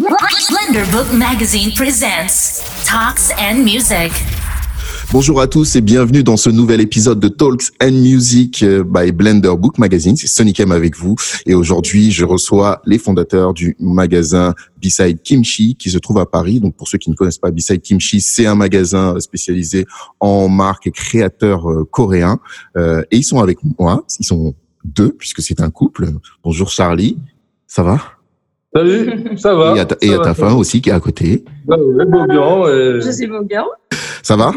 Blender Book Magazine presents Talks and Music. Bonjour à tous et bienvenue dans ce nouvel épisode de Talks and Music euh, by Blender Book Magazine. C'est Sonic M avec vous et aujourd'hui je reçois les fondateurs du magasin Beside Kimchi qui se trouve à Paris. Donc pour ceux qui ne connaissent pas Beside Kimchi, c'est un magasin spécialisé en marques et créateurs euh, coréens euh, et ils sont avec moi. Ils sont deux puisque c'est un couple. Bonjour Charlie, ça va? Salut, ça va. Et à ta, et à ta femme aussi qui est à côté. va. Ouais, Beaubian, et- Je suis Bogan. Ça va?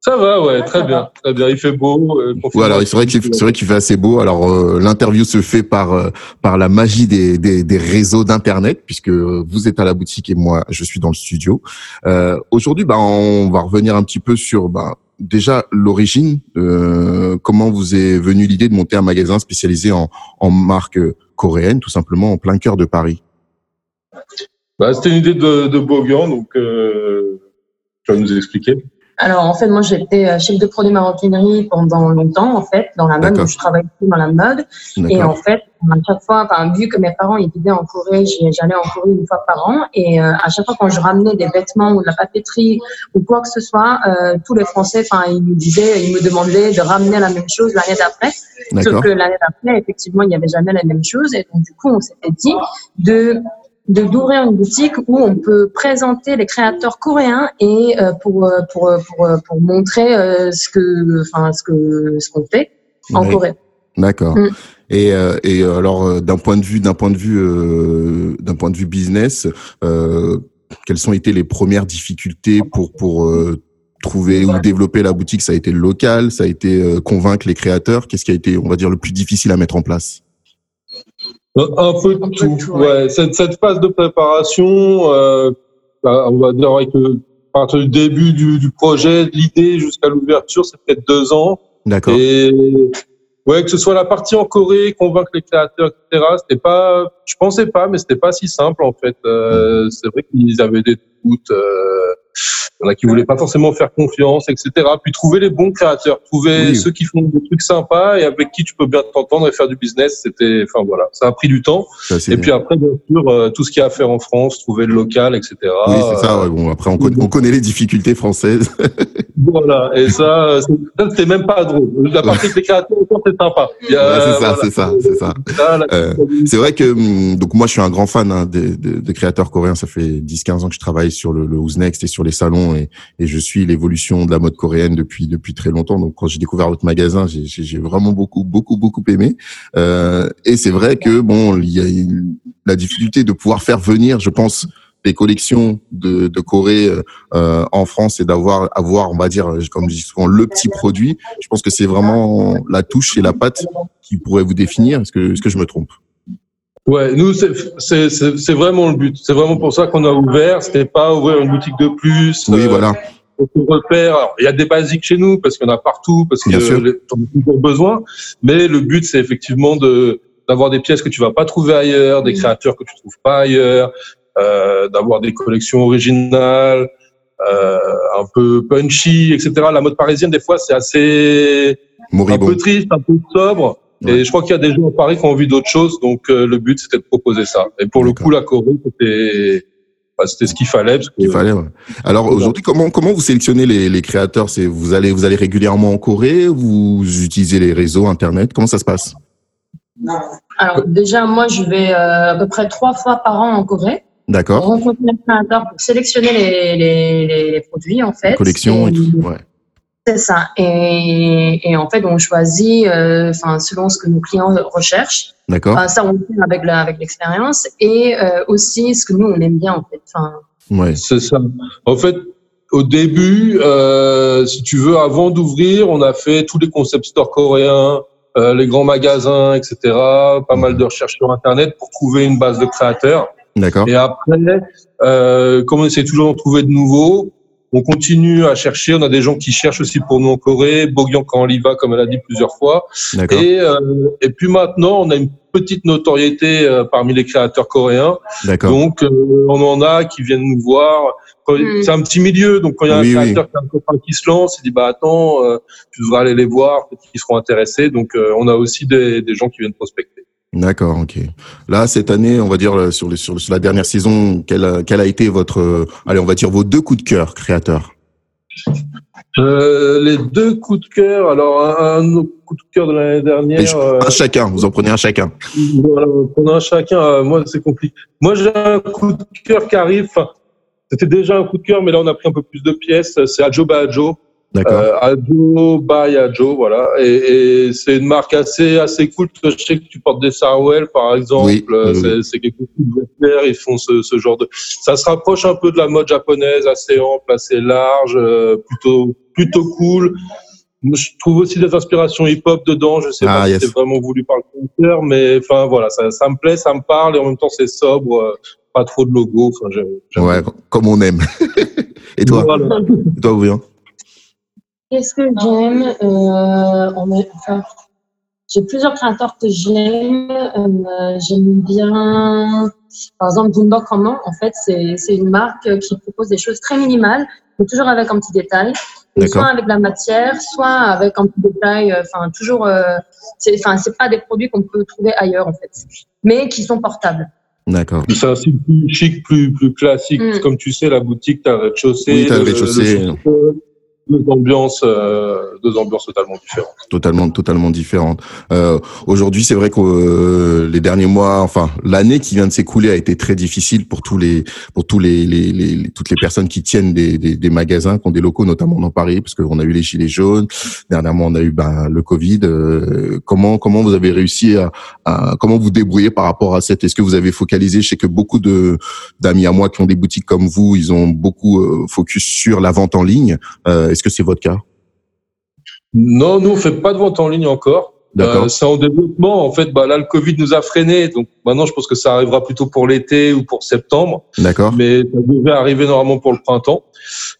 Ça va, ouais, très bien, très bien. Il fait beau. euh, Voilà, c'est vrai qu'il fait assez beau. Alors euh, l'interview se fait par euh, par la magie des des, des réseaux d'internet puisque euh, vous êtes à la boutique et moi je suis dans le studio. Euh, Aujourd'hui, bah on va revenir un petit peu sur bah déjà l'origine. euh, comment vous est venue l'idée de monter un magasin spécialisé en en marque coréenne, tout simplement en plein cœur de Paris? Bah, C'était une idée de, de Beaubian, donc euh, tu vas nous expliquer? Alors, en fait, moi, j'étais euh, chef de produit maroquinerie pendant longtemps, en fait, dans la mode. Donc, je travaille beaucoup dans la mode. Et en fait, à chaque fois, enfin, vu que mes parents ils vivaient en Corée, j'allais en Corée une fois par an. Et euh, à chaque fois, quand je ramenais des vêtements ou de la papeterie ou quoi que ce soit, euh, tous les Français, enfin, ils me disaient, ils me demandaient de ramener la même chose l'année d'après. Sauf que l'année d'après, effectivement, il n'y avait jamais la même chose. Et donc, du coup, on s'était dit de de d'ouvrir une boutique où on peut présenter les créateurs coréens et euh, pour, euh, pour euh, pour pour montrer ce que enfin ce que ce qu'on fait en. Corée. D'accord. Mm. Et, et alors d'un point de vue d'un point de vue euh, d'un point de vue business, euh, quelles ont été les premières difficultés pour pour euh, trouver ou développer la boutique? Ça a été le local, ça a été convaincre les créateurs? Qu'est-ce qui a été, on va dire, le plus difficile à mettre en place? Un un peu de tout. ouais. Cette, cette phase de préparation, euh, bah, on va dire avec le, à partir du début du, du projet, de l'idée jusqu'à l'ouverture, c'est peut-être deux ans. D'accord. Et ouais, que ce soit la partie en Corée, convaincre les créateurs, etc. C'était pas, je pensais pas, mais c'était pas si simple en fait. Euh, c'est vrai qu'ils avaient des doutes. Euh, il y en a qui voulaient pas forcément faire confiance, etc. Puis trouver les bons créateurs, trouver Oui. ceux qui font des trucs sympas et avec qui tu peux bien t'entendre et faire du business. C'était, enfin voilà, ça a pris du temps. Ça, Et puis après, bien sûr, euh, tout ce qu'il y a à faire en France, trouver le local, etc. oui, c'est ça. ouais, bon, après, on connaît, on connaît les difficultés françaises. Voilà. Et ça, c'est- ça, c'était même pas drôle. La partie les créateurs, c'est sympa. Ouais, c'est ça, voilà. c'est ça, c'est ça. Euh, C'est vrai que hum, donc moi je suis un grand fan hein, des, des- des créateurs coréens. Ça fait 10-15 ans que je travaille sur le, le Who's Next et sur les salons et, et je suis l'évolution de la mode coréenne depuis depuis très longtemps. Donc quand j'ai découvert votre magasin, j'ai- vraiment beaucoup beaucoup beaucoup aimé. Euh, et c'est vrai que bon, il y a la difficulté de pouvoir faire venir, je pense, des collections de, de Corée euh, en France et d'avoir avoir on va dire comme je dis souvent le petit produit. Je pense que c'est vraiment la touche et la patte qui pourrait vous définir. Est-ce que est-ce que je me trompe? Ouais, nous, c'est- c'est c'est- c'est vraiment le but. C'est vraiment pour ça qu'on a ouvert. C'était pas ouvrir une boutique de plus. Oui, euh, voilà. on se repère. Alors, il y a des basiques chez nous parce qu'il y en a partout, parce t'en as toujours besoin. Mais le but, c'est effectivement de d'avoir des pièces que tu vas pas trouver ailleurs, des créateurs que tu trouves pas ailleurs, euh, d'avoir des collections originales, euh, un peu punchy, etc. La mode parisienne, des fois, c'est assez un Moribond. peu triste, un peu sobre. Ouais. Et je crois qu'il y a des gens à Paris qui ont envie d'autre chose, donc euh, le but c'était de proposer ça. Et pour le coup, la Corée, c'était bah, c'était ce qu'il fallait. Parce que, Il fallait. ouais. Alors aujourd'hui, comment comment vous sélectionnez les, les créateurs? C'est vous allez vous allez régulièrement en Corée? Vous utilisez les réseaux internet? Comment ça se passe? Alors déjà, moi, je vais euh, à peu près trois fois par an en Corée pour D'accord. rencontrer les créateurs pour sélectionner les, les, les, les produits en fait. Collection et tout. Ouais. C'est ça. Et, et en fait, on choisit, euh, enfin, selon ce que nos clients recherchent. D'accord. Enfin, ça, on le fait avec la- avec l'expérience et euh, aussi ce que nous on aime bien en fait. Enfin, Ouais. C'est ça. En fait, au début, euh, si tu veux, avant d'ouvrir, on a fait tous les concept stores coréens, euh, les grands magasins, etc. Pas mal de recherches sur Internet pour trouver une base de créateurs. D'accord. Et après, euh, comme on essaie toujours d'en trouver de nouveaux, on continue à chercher. On a des gens qui cherchent aussi pour nous en Corée. Bogyan quand on y va, comme elle a dit plusieurs fois. D'accord. Et, euh, et puis maintenant, on a une petite notoriété euh, parmi les créateurs coréens. D'accord. Donc, euh, on en a qui viennent nous voir. Quand- Mm. C'est un petit milieu, donc quand il y a Oui, un oui. créateur qui a un copain qui se lance, il dit bah attends, euh, tu devrais aller les voir, peut-être qu'ils seront intéressés. Donc, euh, on a aussi des, des gens qui viennent prospecter. D'accord, ok. Là, cette année, on va dire euh, sur, le, sur, sur la dernière saison, quel, a- quel a été votre, euh, allez, on va dire vos deux coups de cœur créateurs? Euh, les deux coups de cœur. Alors un, coup de cœur de l'année dernière. je- euh, Un chacun, vous en prenez un chacun. Voilà, on a un chacun. euh, moi, c'est compliqué. Moi, j'ai un coup de cœur qui arrive. Enfin, C'était déjà un coup de cœur, mais là, on a pris un peu plus de pièces. C'est Ajo by Ajo. D'accord. Euh, Ajo by Ajo, voilà. Et, et c'est une marque assez assez cool. Je sais que tu portes des Sarwell, par exemple. Oui, oui, c'est c'est quelque chose doit plaire. Ils font ce, ce genre de. Ça se rapproche un peu de la mode japonaise, assez ample, assez large, euh, plutôt plutôt cool. Je trouve aussi des inspirations hip-hop dedans. Je sais Ah, pas yes. si c'est vraiment voulu par le créateur, mais enfin voilà, ça, ça me plaît, ça me parle et en même temps c'est sobre, euh, pas trop de logo. Enfin, j'aime- j'aime Ouais, comme on aime. Et toi, Voilà. Et toi, Qu'est-ce que j'aime euh, on est- enfin, J'ai plusieurs créateurs que j'aime. Euh, j'aime bien, par exemple, Boombox Roman. En fait, c'est c'est une marque qui propose des choses très minimales, mais toujours avec un petit détail. Soit avec la matière, soit avec un petit détail. euh, Enfin, toujours. Euh, c'est enfin, c'est pas des produits qu'on peut trouver ailleurs, en fait, mais qui sont portables. D'accord. C'est un style plus chic, plus, plus classique. Mm. Comme tu sais, la boutique, t'as le rez-de-chaussée. Oui, t'as le le- rez-de-chaussée. Deux ambiances, euh, deux ambiances totalement différentes. totalement totalement différente. Euh, Aujourd'hui, c'est vrai que euh, les derniers mois, enfin l'année qui vient de s'écouler a été très difficile pour tous les pour tous les, les, les- les- toutes les personnes qui tiennent des, des, des magasins, qui ont des locaux, notamment dans Paris, parce qu'on a eu les gilets jaunes. Dernièrement, on a eu ben, le Covid. Euh, comment comment vous avez réussi à, à comment vous débrouiller par rapport à cette Est-ce que vous avez focalisé Je sais que beaucoup de d'amis à moi qui ont des boutiques comme vous, ils ont beaucoup euh, focus sur la vente en ligne. Euh, Est-ce que c'est votre cas? Non, nous, on fait pas de vente en ligne encore. D'accord. Euh, c'est en développement. En fait, bah, là, le Covid nous a freinés. Donc, maintenant, je pense que ça arrivera plutôt pour l'été ou pour septembre. D'accord. mais ça devait arriver normalement pour le printemps.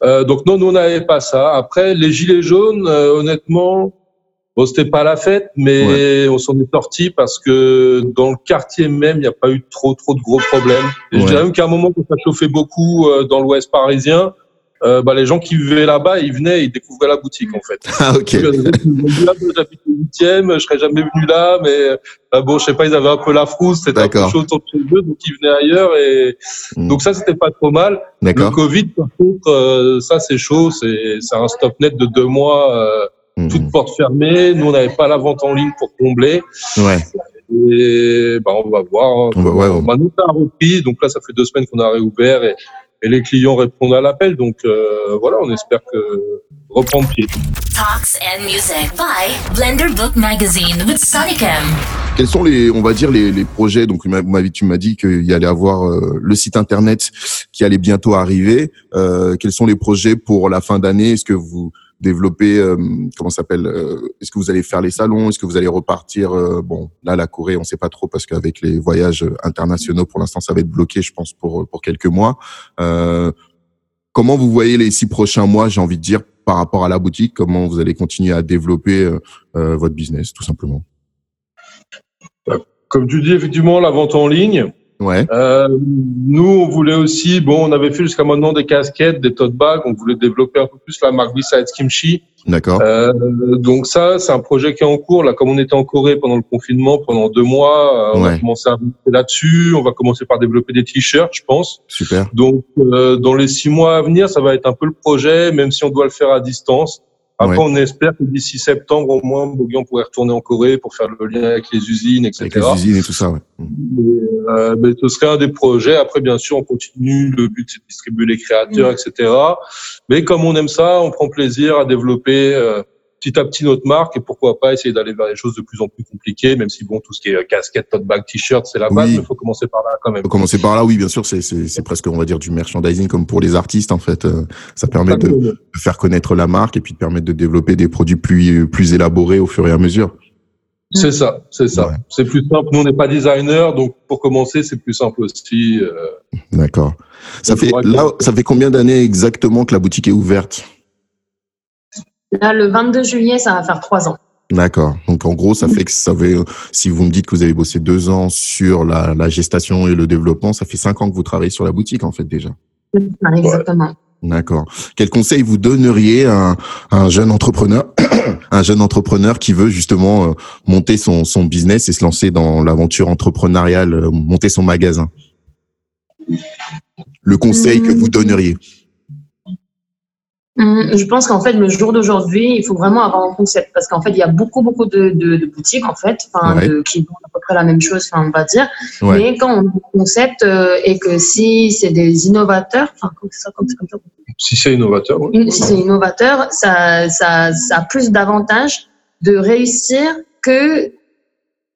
Euh, donc non, nous on n'avait pas ça. Après les gilets jaunes, euh, honnêtement, bon c'était pas la fête, mais on s'en est sorti parce que dans le quartier même, il n'y a pas eu trop trop de gros problèmes. Et Ouais. Je dirais même qu'à un moment ça chauffait beaucoup euh, dans l'Ouest parisien. Euh, bah, les gens qui vivaient là-bas, ils venaient, ils découvraient la boutique en fait. Ah ok. Ah, ben, J'habite au huitième, je serais jamais venu là, mais euh, bon, je sais pas, ils avaient un peu la frousse, c'était un peu chaud autour de chez eux, donc ils venaient ailleurs et Mm. donc ça c'était pas trop mal. Le. Covid, par contre, euh, ça c'est chaud, c'est un stop net de deux mois, euh, Mhm. toutes portes fermées. Nous on n'avait pas la vente en ligne pour combler Ouais. et bah on va voir. hein, On va- ouais, on- Bah, nous ça a repris, donc là ça fait deux semaines qu'on a réouvert et, et les clients répondent à l'appel, donc euh, voilà, on espère que reprendre pied. Talks and music by Blender Book Magazine with Sonicam. Quels sont les, on va dire les, les projets? Donc tu m'as dit qu'il y allait avoir euh, le site internet qui allait bientôt arriver. Euh, quels sont les projets pour la fin d'année? Est-ce que vous développez euh, comment s'appelle euh, Est-ce que vous allez faire les salons Est-ce que vous allez repartir euh, Bon, là la Corée, on sait pas trop parce qu'avec les voyages internationaux, pour l'instant, ça va être bloqué, je pense, pour pour quelques mois. Euh, comment vous voyez les six prochains mois J'ai envie de dire par rapport à la boutique, comment vous allez continuer à développer euh, euh, votre business, tout simplement? Comme tu dis, effectivement, la vente en ligne. Ouais. Euh, nous, on voulait aussi, bon, on avait fait jusqu'à maintenant des casquettes, des tote bags, on voulait développer un peu plus la marque Besides Kimchi. D'accord. Euh, donc ça, c'est un projet qui est en cours. Là, comme on était en Corée pendant le confinement, pendant deux mois, euh, on va commencer à avancer là-dessus. On va commencer par développer des t-shirts, je pense. Super. Donc, euh, dans les six mois à venir, ça va être un peu le projet, même si on doit le faire à distance. Après, Ouais. on espère que d'ici septembre, au moins, Boguy, on pourrait retourner en Corée pour faire le lien avec les usines, etc. Avec les usines et tout ça, ouais. Mais, euh, mais ce serait un des projets. Après, bien sûr, on continue. Le but, c'est de distribuer les créateurs, etc. Mais comme on aime ça, on prend plaisir à développer euh, petit à petit notre marque et pourquoi pas essayer d'aller vers des choses de plus en plus compliquées, même si, bon, tout ce qui est casquette, tote bag, t-shirt, c'est la base, Oui. mais il faut commencer par là quand même. Faut commencer par là, oui, bien sûr, c'est, c'est, c'est presque, on va dire, du merchandising comme pour les artistes, en fait. Euh, Ça permet de, de faire connaître la marque et puis de permettre de développer des produits plus, plus élaborés au fur et à mesure. C'est ça, c'est ça. Ouais. C'est plus simple. Nous, on n'est pas designer, donc pour commencer, c'est plus simple aussi. euh, D'accord. Ça fait, là, ça fait combien d'années exactement que la boutique est ouverte? Là, le 22 juillet, ça va faire trois ans. D'accord. Donc, en gros, ça fait que ça fait, si vous me dites que vous avez bossé deux ans sur la, la gestation et le développement, ça fait cinq ans que vous travaillez sur la boutique, en fait, déjà. Exactement. D'accord. Quel conseil vous donneriez à un, jeune entrepreneur, un jeune entrepreneur qui veut justement euh, monter son, son business et se lancer dans l'aventure entrepreneuriale, euh, monter son magasin? Le conseil que vous donneriez Hum, Je pense qu'en fait, le jour d'aujourd'hui, il faut vraiment avoir un concept parce qu'en fait, il y a beaucoup, beaucoup de, de, de boutiques en fait, enfin, Ouais. de- qui vendent à peu près la même chose, enfin, on va dire. Ouais. Mais quand on a un concept euh, et que si c'est des innovateurs, enfin, comme ça, comme ça, comme ça, Si c'est innovateur, une- si c'est innovateur, ça, ça, ça a plus d'avantages de réussir que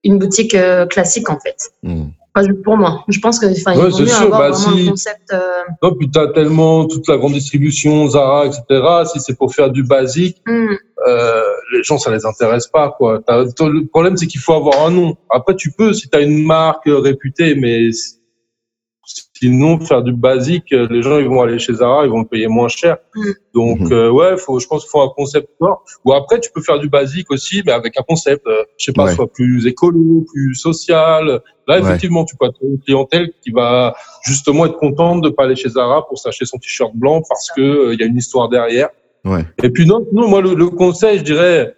une boutique euh, classique en fait. Hmm. Enfin, pour moi, je pense que enfin, Ouais, il vaut mieux sûr, avoir bah, vraiment si- un concept. euh, Non, puis t'as tellement toute la grande distribution, Zara, etc. Si c'est pour faire du basique, hum, euh, les gens, ça les intéresse pas, quoi. T'as- t'as- le problème, c'est qu'il faut avoir un nom. Après, tu peux, si tu as une marque réputée, mais sinon, faire du basique, euh, les gens, ils vont aller chez Zara, ils vont le payer moins cher. Mm. Donc, Mhm. euh, ouais, faut, je pense qu'il faut un concept fort. Ou après, tu peux faire du basique aussi, mais avec un concept, euh, je sais pas, Ouais. soit plus écolo, plus social. Là, Ouais. effectivement, tu peux avoir une clientèle qui va justement être contente de pas aller chez Zara pour s'acheter son t-shirt blanc parce que euh, il y a une histoire derrière. Ouais. Et puis non, non moi le, le conseil, je dirais,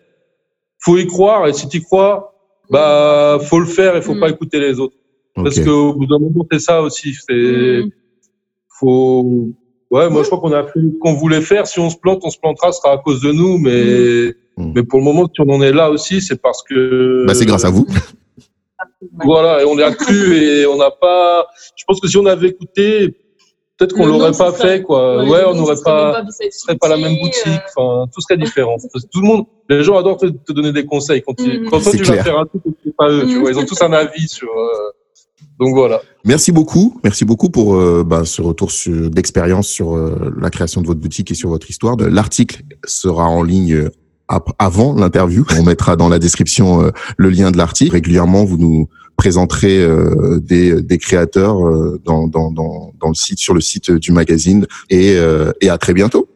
faut y croire et si tu crois, bah faut le faire et faut Mm. pas écouter les autres. Parce Ok. qu'au bout d'un moment, c'est ça aussi. C'est Mm. faut. Ouais, moi je crois qu'on a fait ce qu'on voulait faire. Si on se plante, on se plantera, ce sera à cause de nous. Mais Mm. mais pour le moment, si on en est là aussi, c'est parce que. Bah, c'est grâce à vous. Voilà, et on y a cru et on n'a pas. Je pense que si on avait écouté, peut-être qu'on l'aurait pas fait, quoi. ouais, on n'aurait pas. ce serait pas la même boutique, euh, enfin tout serait différent. Parce que tout le monde, les gens adorent te, te donner des conseils quand, ils, quand toi C'est tu clair. vas faire un truc pas eux, tu Mhm. vois, ils ont tous un avis sur. euh, Donc voilà. Merci beaucoup. Merci beaucoup pour euh, bah, ce retour d'expérience sur euh, la création de votre boutique et sur votre histoire. L'article sera en ligne euh, avant l'interview. On mettra dans la description euh, le lien de l'article. Régulièrement, vous nous présenterez euh, des, des créateurs euh, dans, dans, dans, dans le site, sur le site du magazine. Et, et à très bientôt.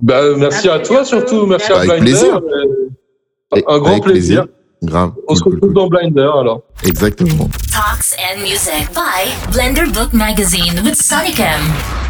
Bah, merci À toi surtout, merci à Blinder. plaisir. Un grand avec plaisir. Grave. On se retrouve cool, dans Blinder alors. Exactement. Talks and Music by Blender Book Magazine with Sonicam.